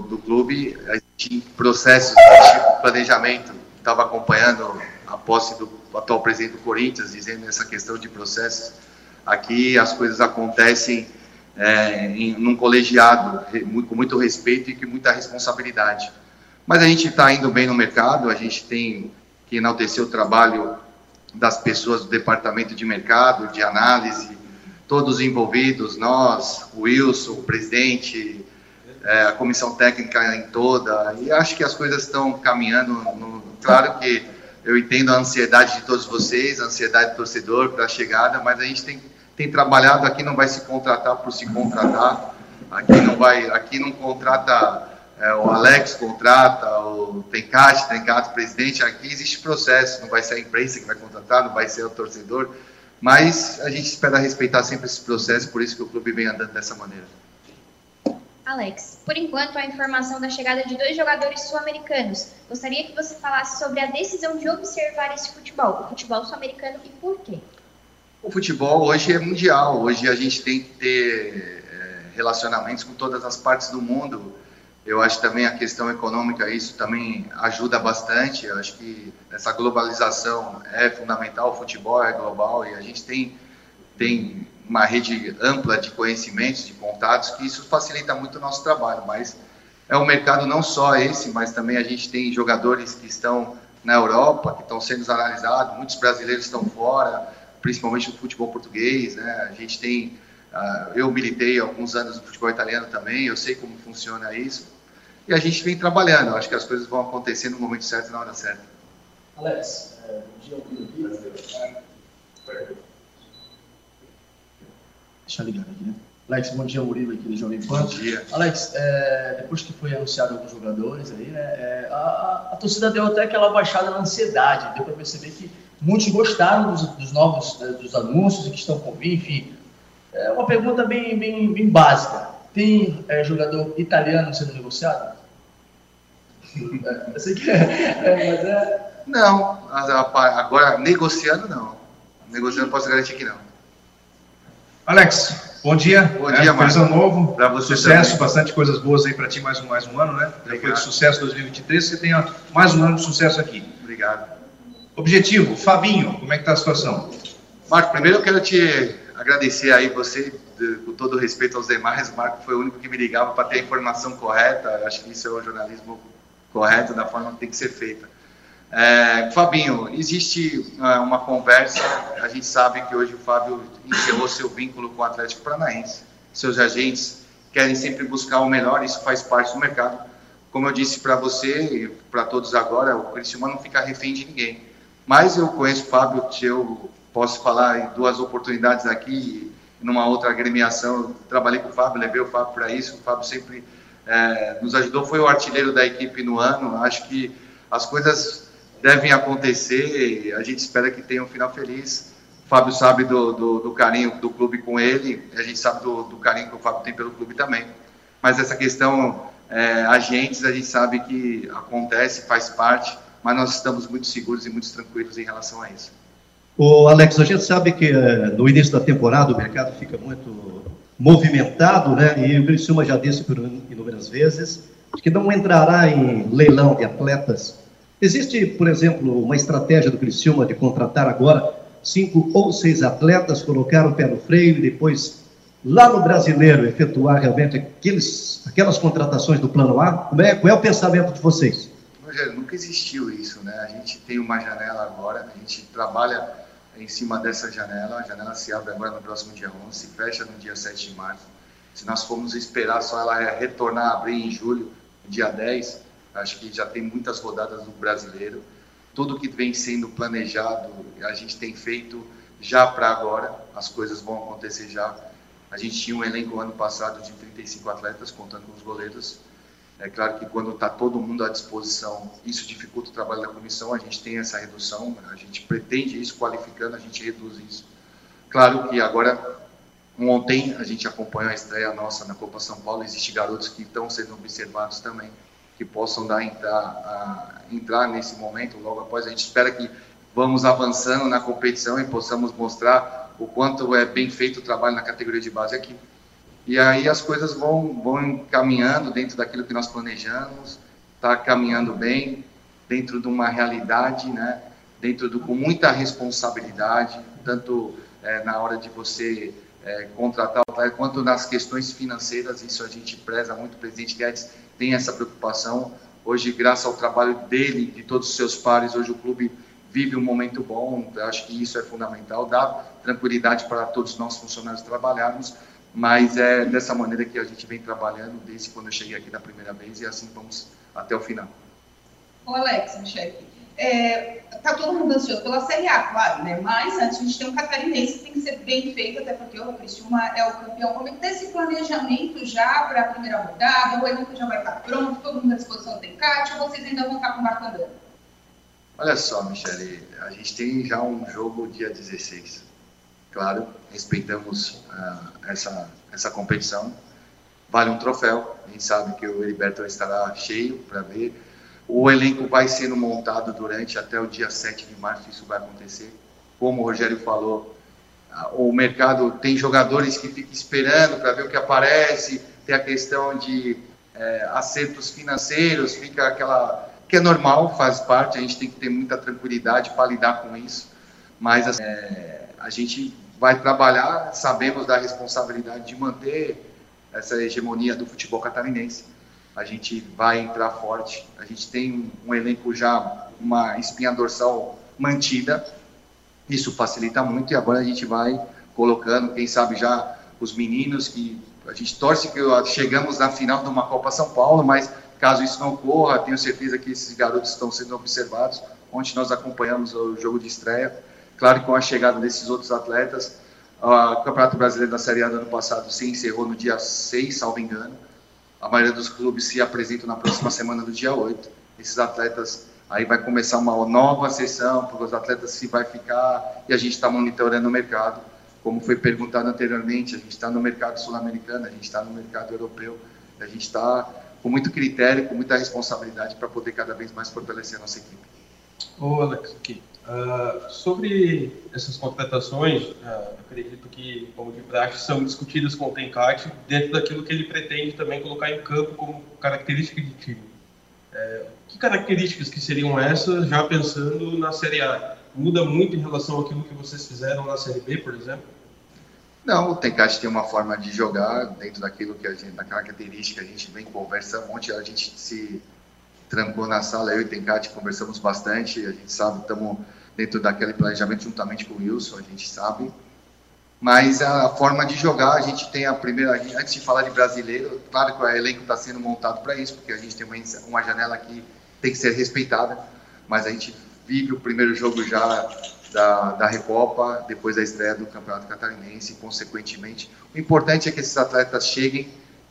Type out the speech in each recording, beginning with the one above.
do, clube, a gente, em processos de planejamento, estava acompanhando a posse do atual presidente do Corinthians, dizendo essa questão de processos. Aqui as coisas acontecem é, em num colegiado, com muito respeito e com muita responsabilidade. Mas a gente está indo bem no mercado, a gente tem que enaltecer o trabalho das pessoas do departamento de mercado, de análise, todos envolvidos, nós, o Wilson, o presidente, é, a comissão técnica em toda, e acho que as coisas estão caminhando. No, claro que eu entendo a ansiedade de todos vocês, a ansiedade do torcedor para a chegada, mas a gente tem, tem trabalhado aqui, não vai se contratar por se contratar, aqui não vai, aqui não contrata é, o Alex contrata, o Tencate, Tencate presidente, aqui existe processo, não vai ser a imprensa que vai contratar, não vai ser o torcedor, mas a gente espera respeitar sempre esse processo, por isso que o clube vem andando dessa maneira. Alex, por enquanto, a informação da chegada de dois jogadores sul-americanos. Gostaria que você falasse sobre a decisão de observar esse futebol, o futebol sul-americano e por quê? O futebol hoje é mundial, hoje a gente tem que ter é, relacionamentos com todas as partes do mundo. Eu acho também a questão econômica, isso também ajuda bastante. Eu acho que essa globalização é fundamental, o futebol é global e a gente tem, tem uma rede ampla de conhecimentos, de contatos, que isso facilita muito o nosso trabalho. Mas é um mercado não só esse, mas também a gente tem jogadores que estão na Europa, que estão sendo analisados, muitos brasileiros estão fora, principalmente no futebol português. Né? A gente tem Uh, eu militei alguns anos no futebol italiano também, eu sei como funciona isso. E a gente vem trabalhando, acho que as coisas vão acontecer no momento certo e na hora certa. Alex, bom dia, Alpino Deixa eu ligar aqui, né? Alex, bom dia, Murilo aqui do Jovem Pan. Bom dia. Alex, é, depois que foi anunciado alguns jogadores aí, né, é, a, a, a, torcida deu até aquela baixada na ansiedade, deu para perceber que muitos gostaram dos, dos novos, é, dos anúncios que estão por vir, enfim, é uma pergunta bem, bem, bem básica. Tem é, jogador italiano sendo negociado? Eu sei que é, é, mas é... Não, agora negociando não. Negociando posso garantir que não. Alex, bom dia. Bom dia, é, Feliz ano novo. Para você Sucesso, também. bastante coisas boas aí para ti, mais um, mais um ano, né? Foi de sucesso 2023, você tenha mais um ano de sucesso aqui. Obrigado. Objetivo, Fabinho, como é que está a situação? Marco, primeiro eu quero te agradecer aí você, com todo respeito aos demais, o Marco foi o único que me ligava para ter a informação correta, eu acho que isso é o jornalismo correto, da forma que tem que ser feita. É, Fabinho, existe é, uma conversa, a gente sabe que hoje o Fábio encerrou seu vínculo com o Atlético Paranaense, seus agentes querem sempre buscar o melhor, isso faz parte do mercado. Como eu disse para você e para todos agora, o Cristiano não fica refém de ninguém. Mas eu conheço o Fábio, eu posso falar em duas oportunidades aqui, numa outra agremiação, eu trabalhei com o Fábio, levei o Fábio para isso, o Fábio sempre é, nos ajudou, foi o artilheiro da equipe no ano, acho que as coisas devem acontecer, a gente espera que tenha um final feliz, o Fábio sabe do, do, do carinho do clube com ele, a gente sabe do, do, carinho que o Fábio tem pelo clube também, mas essa questão, é, agentes, a gente sabe que acontece, faz parte, mas nós estamos muito seguros e muito tranquilos em relação a isso. O Alex, a gente sabe que eh, no início da temporada o mercado fica muito movimentado, né? E o Criciúma já disse por inúmeras vezes que não entrará em leilão de atletas. Existe, por exemplo, uma estratégia do Criciúma de contratar agora cinco ou seis atletas, colocar o pé no freio e depois lá no brasileiro efetuar realmente aqueles, aquelas contratações do plano A? Como é, qual é o pensamento de vocês? Rogério, nunca existiu isso, né? A gente tem uma janela agora, a gente trabalha em cima dessa janela. A janela se abre agora no próximo dia 11, se fecha no dia 7 de março. Se nós formos esperar só ela retornar abrir em julho, dia 10, acho que já tem muitas rodadas do brasileiro. Tudo que vem sendo planejado, a gente tem feito já para agora, as coisas vão acontecer já. A gente tinha um elenco ano passado de 35 atletas, contando com os goleiros. É claro que quando está todo mundo à disposição, isso dificulta o trabalho da comissão, a gente tem essa redução, a gente pretende isso, qualificando, a gente reduz isso. Claro que agora, ontem, a gente acompanhou a estreia nossa na Copa São Paulo, existem garotos que estão sendo observados também, que possam dar, entrar, entrar nesse momento, logo após, a gente espera que vamos avançando na competição e possamos mostrar o quanto é bem feito o trabalho na categoria de base aqui. e aí as coisas vão, vão caminhando dentro daquilo que nós planejamos, está caminhando bem, dentro de uma realidade, né? dentro do, com muita responsabilidade, tanto é, na hora de você é, contratar o quanto nas questões financeiras, isso a gente preza muito, o presidente Guedes tem essa preocupação. Hoje, graças ao trabalho dele, de todos os seus pares, hoje o clube vive um momento bom, acho que isso é fundamental, dá tranquilidade para todos nós funcionários trabalharmos, mas é dessa maneira que a gente vem trabalhando desde quando eu cheguei aqui da primeira vez e assim vamos até o final. Ô Alex, chefe, é, tá todo mundo ansioso pela Série A, claro, né? Mas antes a gente tem um catarinense que tem que ser bem feito, até porque o Criciúma é o campeão. Como é que tá esse planejamento já para a primeira rodada? O elenco já vai estar pronto? Todo mundo à disposição do Encate? Ou vocês ainda vão estar com o andando? Olha só, Michele, a gente tem já um jogo dia 16. Claro, respeitamos uh, essa, essa competição. Vale um troféu. A gente sabe que o Heriberto estará cheio para ver o elenco vai sendo montado durante até o dia 7 de março, isso vai acontecer. Como o Rogério falou, o mercado tem jogadores que ficam esperando para ver o que aparece, tem a questão de é, acertos financeiros, fica aquela. que é normal, faz parte, a gente tem que ter muita tranquilidade para lidar com isso, mas é, a gente vai trabalhar, sabemos da responsabilidade de manter essa hegemonia do futebol catarinense a gente vai entrar forte. A gente tem um, elenco já, uma espinha dorsal mantida, isso facilita muito e agora a gente vai colocando, quem sabe já os meninos que a gente torce que chegamos na final de uma Copa São Paulo, mas caso isso não ocorra, tenho certeza que esses garotos estão sendo observados. Ontem nós acompanhamos o jogo de estreia. Claro que com a chegada desses outros atletas, o Campeonato Brasileiro da Série A do ano passado se encerrou no dia 6, salvo engano a maioria dos clubes se apresentam na próxima semana do dia 8. Esses atletas, aí vai começar uma nova sessão, porque os atletas se vai ficar, e a gente está monitorando o mercado. Como foi perguntado anteriormente, a gente está no mercado sul-americano, a gente está no mercado europeu, a gente está com muito critério, com muita responsabilidade para poder cada vez mais fortalecer a nossa equipe. Ô Alex, aqui. Uh, sobre essas contratações, uh, acredito que, como de praxe, são discutidas com o Tencate dentro daquilo que ele pretende também colocar em campo como característica de time. Uh, que características que seriam essas, já pensando na Série A? Muda muito em relação àquilo que vocês fizeram na Série B, por exemplo? Não, o Tencate tem uma forma de jogar dentro daquilo que a gente, da característica a gente vem conversando, ontem a gente se trancou na sala, eu e Tencate conversamos bastante, a gente sabe, estamos dentro daquele planejamento juntamente com o Wilson, a gente sabe. Mas a forma de jogar, a gente tem a primeira, antes de falar de brasileiro, claro que o elenco está sendo montado para isso, porque a gente tem uma, uma janela que tem que ser respeitada, mas a gente vive o primeiro jogo já da, da Recopa, depois da estreia do Campeonato Catarinense, consequentemente. O importante é que esses atletas cheguem,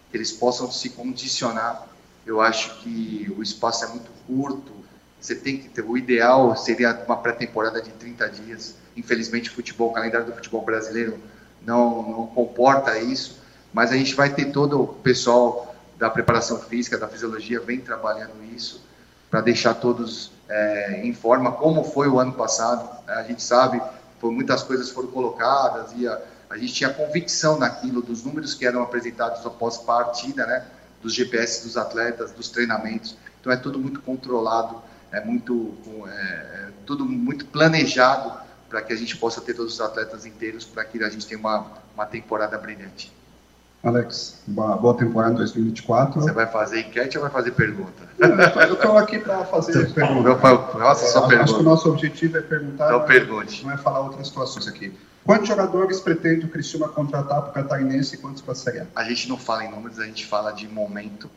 que eles possam se condicionar eu acho que o espaço é muito curto. Você tem que ter. O ideal seria uma pré-temporada de 30 dias. Infelizmente, o futebol, o calendário do futebol brasileiro não, não comporta isso. Mas a gente vai ter todo o pessoal da preparação física, da fisiologia, vem trabalhando isso para deixar todos é, em forma, como foi o ano passado. A gente sabe, por muitas coisas foram colocadas e a, a gente tinha convicção naquilo, dos números que eram apresentados após partida, né? dos GPS dos atletas, dos treinamentos. Então é tudo muito controlado, é muito é, é tudo muito planejado para que a gente possa ter todos os atletas inteiros, para que a gente tenha uma, uma temporada brilhante. Alex, boa, boa temporada em 2024. Você vai fazer enquete ou vai fazer pergunta? Eu estou aqui para fazer pergunta. Faça sua pergunta. Acho que o nosso objetivo é perguntar, então, pergunte. não é falar outras situações aqui. Quantos jogadores pretende o Criciúma contratar para o Catarinense e quantos para a Série A? A gente não fala em números, a gente fala de momento.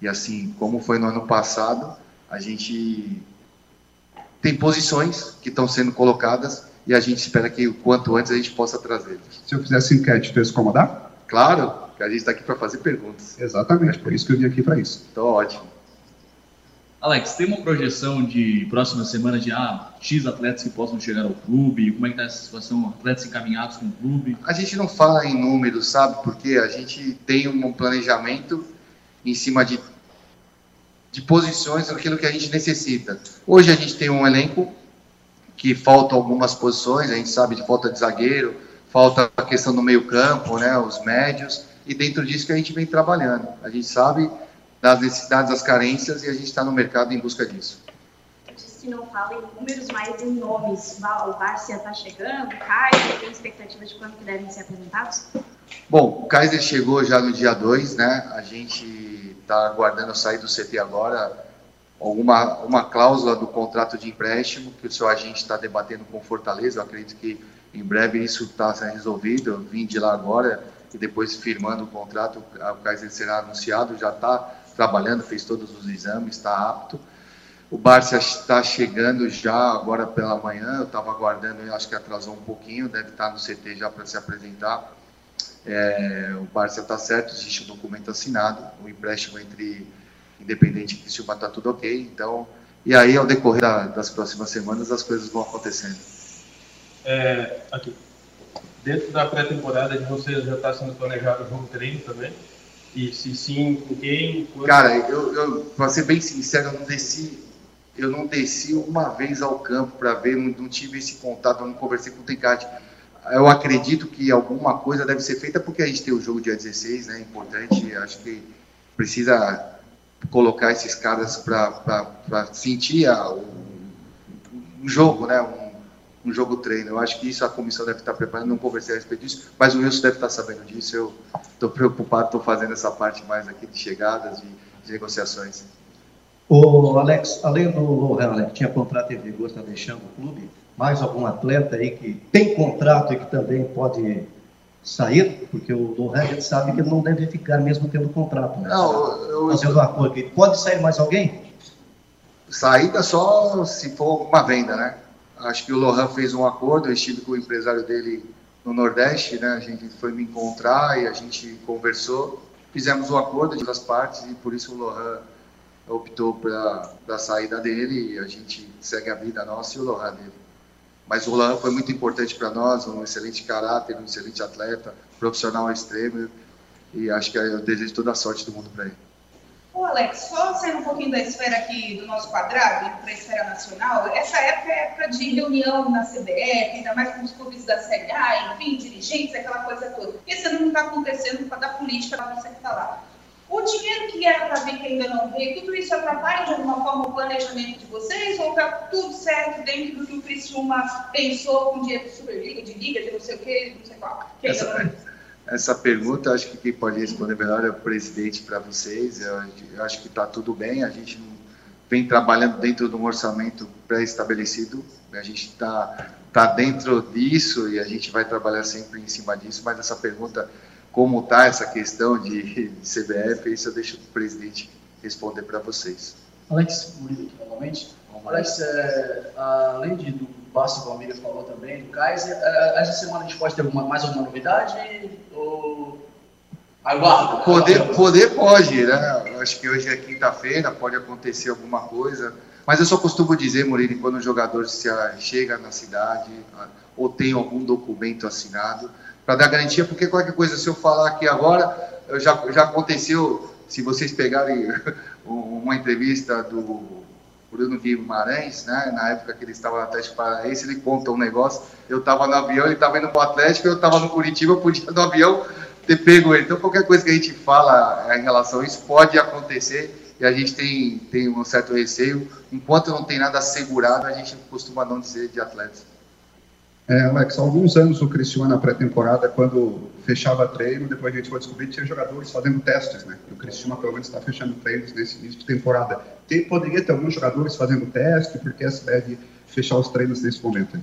E assim, como foi no ano passado, a gente tem posições que estão sendo colocadas e a gente espera que o quanto antes a gente possa trazê-los. Se eu fizesse enquete, tu ia se incomodar? Claro, que a gente está aqui para fazer perguntas. Exatamente, por isso que eu vim aqui para isso. Então, ótimo. Alex, tem uma projeção de próxima semana de ah, X atletas que possam chegar ao clube? Como é que está essa situação? Atletas encaminhados com o clube? A gente não fala em números, sabe? Porque a gente tem um planejamento em cima de, de posições, aquilo que a gente necessita. Hoje a gente tem um elenco que falta algumas posições, a gente sabe de falta de zagueiro, falta a questão do meio campo, né? Os médios. e dentro disso que a gente vem trabalhando. A gente sabe das necessidades, das carências e a gente está no mercado em busca disso. Se não fala em números, mas em nomes. O Bárcia está chegando, o Kaiser, tem expectativa de quando que devem ser apresentados? Bom, o Kaiser chegou já no dia 2, né? A gente está aguardando sair do CT agora alguma uma cláusula do contrato de empréstimo que o seu agente está debatendo com Fortaleza. Eu acredito que em breve isso está sendo resolvido. Eu vim de lá agora e depois firmando o contrato, o Kaiser será anunciado, já está trabalhando, fez todos os exames, está apto. O Barça está chegando já agora pela manhã, eu estava aguardando, acho que atrasou um pouquinho, deve estar no CT já para se apresentar. É, o Barça está certo, existe um documento assinado, o empréstimo entre Independente e Criciúma está tudo ok, então, e aí ao decorrer da, das próximas semanas as coisas vão acontecendo. É, aqui, dentro da pré-temporada de vocês já está sendo planejado o jogo treino também? E se sim, com quem? Quando... Cara, eu, eu para ser bem sincero, eu não desci, eu não desci uma vez ao campo para ver, não, não, tive esse contato, eu não conversei com o Tencate. Eu acredito que alguma coisa deve ser feita porque a gente tem o jogo dia 16, né? Importante, acho que precisa colocar esses caras para sentir a, o, um jogo, né? Um, um jogo treino. Eu acho que isso a comissão deve estar preparando, não conversei a respeito disso, mas o Wilson deve estar sabendo disso. Eu estou preocupado, estou fazendo essa parte mais aqui de chegadas, de, de negociações. O Alex, além do Lohan, que tinha contrato em vigor, está deixando o clube, mais algum atleta aí que tem contrato e que também pode sair? Porque o Lohan a gente sabe que ele não deve ficar mesmo tendo contrato, né? Não, eu, Fazendo acordo. Pode sair mais alguém? Saída só se for uma venda, né? Acho que o Lohan fez um acordo, eu estive com o empresário dele no Nordeste, né? A gente foi me encontrar e a gente conversou, fizemos um acordo de duas partes e por isso o Lohan optou pela saída dele e a gente segue a vida nossa e o Lohan dele. Mas o Lohan foi muito importante para nós, um excelente caráter, um excelente atleta, profissional extremo e acho que eu desejo toda a sorte do mundo para ele. Ô Alex, só saindo um pouquinho da esfera aqui do nosso quadrado, para a esfera nacional, essa época é época de reunião na CBF, ainda mais com os clubes da Série A, enfim, dirigentes, aquela coisa toda. Esse ano não está acontecendo por causa da política para você que está lá. O dinheiro que era para vir que ainda não veio, tudo isso atrapalha de alguma forma o planejamento de vocês? Ou está tudo certo dentro do que o Criciúma pensou com dinheiro de Superliga, de Liga, de não sei o quê, não sei qual? Que essa, essa pergunta, acho que quem pode responder melhor é o presidente para vocês. Eu, eu, acho que está tudo bem. A gente vem trabalhando dentro de um orçamento pré-estabelecido. A gente está tá dentro disso e a gente vai trabalhar sempre em cima disso. Mas essa pergunta, como está essa questão de, de CBF, isso eu deixo o presidente responder para vocês. Alex Murilo aqui novamente. Alex, é, além de, do Basta, como a amiga falou também, do Kaiser, é, essa semana a gente pode ter alguma, mais alguma novidade? Ou... Aguarda. Poder, poder pode, né? Acho que hoje é quinta-feira, pode acontecer alguma coisa. Mas eu só costumo dizer, Murilo, quando o jogador se chega na cidade ou tem algum documento assinado, para dar garantia, porque qualquer coisa, se eu falar aqui agora, já, já aconteceu, se vocês pegarem uma entrevista do Bruno Guimarães, né? Na época que ele estava no Atlético Paranaense, ele conta um negócio. Eu estava no avião, ele estava indo para o Atlético, eu estava no Curitiba, eu podia no avião ter pego ele. Então, qualquer coisa que a gente fala em relação a isso pode acontecer e a gente tem, tem um certo receio. Enquanto não tem nada assegurado, a gente costuma não dizer de atletas. É, Alex, há alguns anos o Cristiano na pré-temporada, quando fechava treino, depois a gente foi descobrir que tinha jogadores fazendo testes, né? O Cristiano pelo menos está fechando treinos nesse início de temporada. Tem, poderia ter alguns jogadores fazendo teste, porque se deve fechar os treinos nesse momento?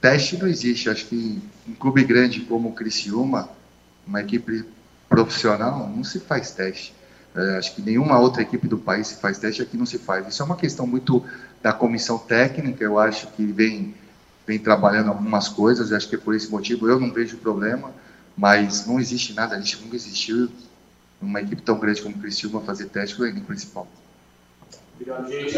Teste não existe. Acho que um clube grande como o Criciúma, uma equipe profissional, não se faz teste. É, acho que nenhuma outra equipe do país se faz teste, aqui não se faz. Isso é uma questão muito da comissão técnica, eu acho que vem vem trabalhando algumas coisas, acho que é por esse motivo eu não vejo problema, mas não existe nada, a gente nunca existiu uma equipe tão grande como o Criciúma fazer teste com equipe principal. Obrigado, gente.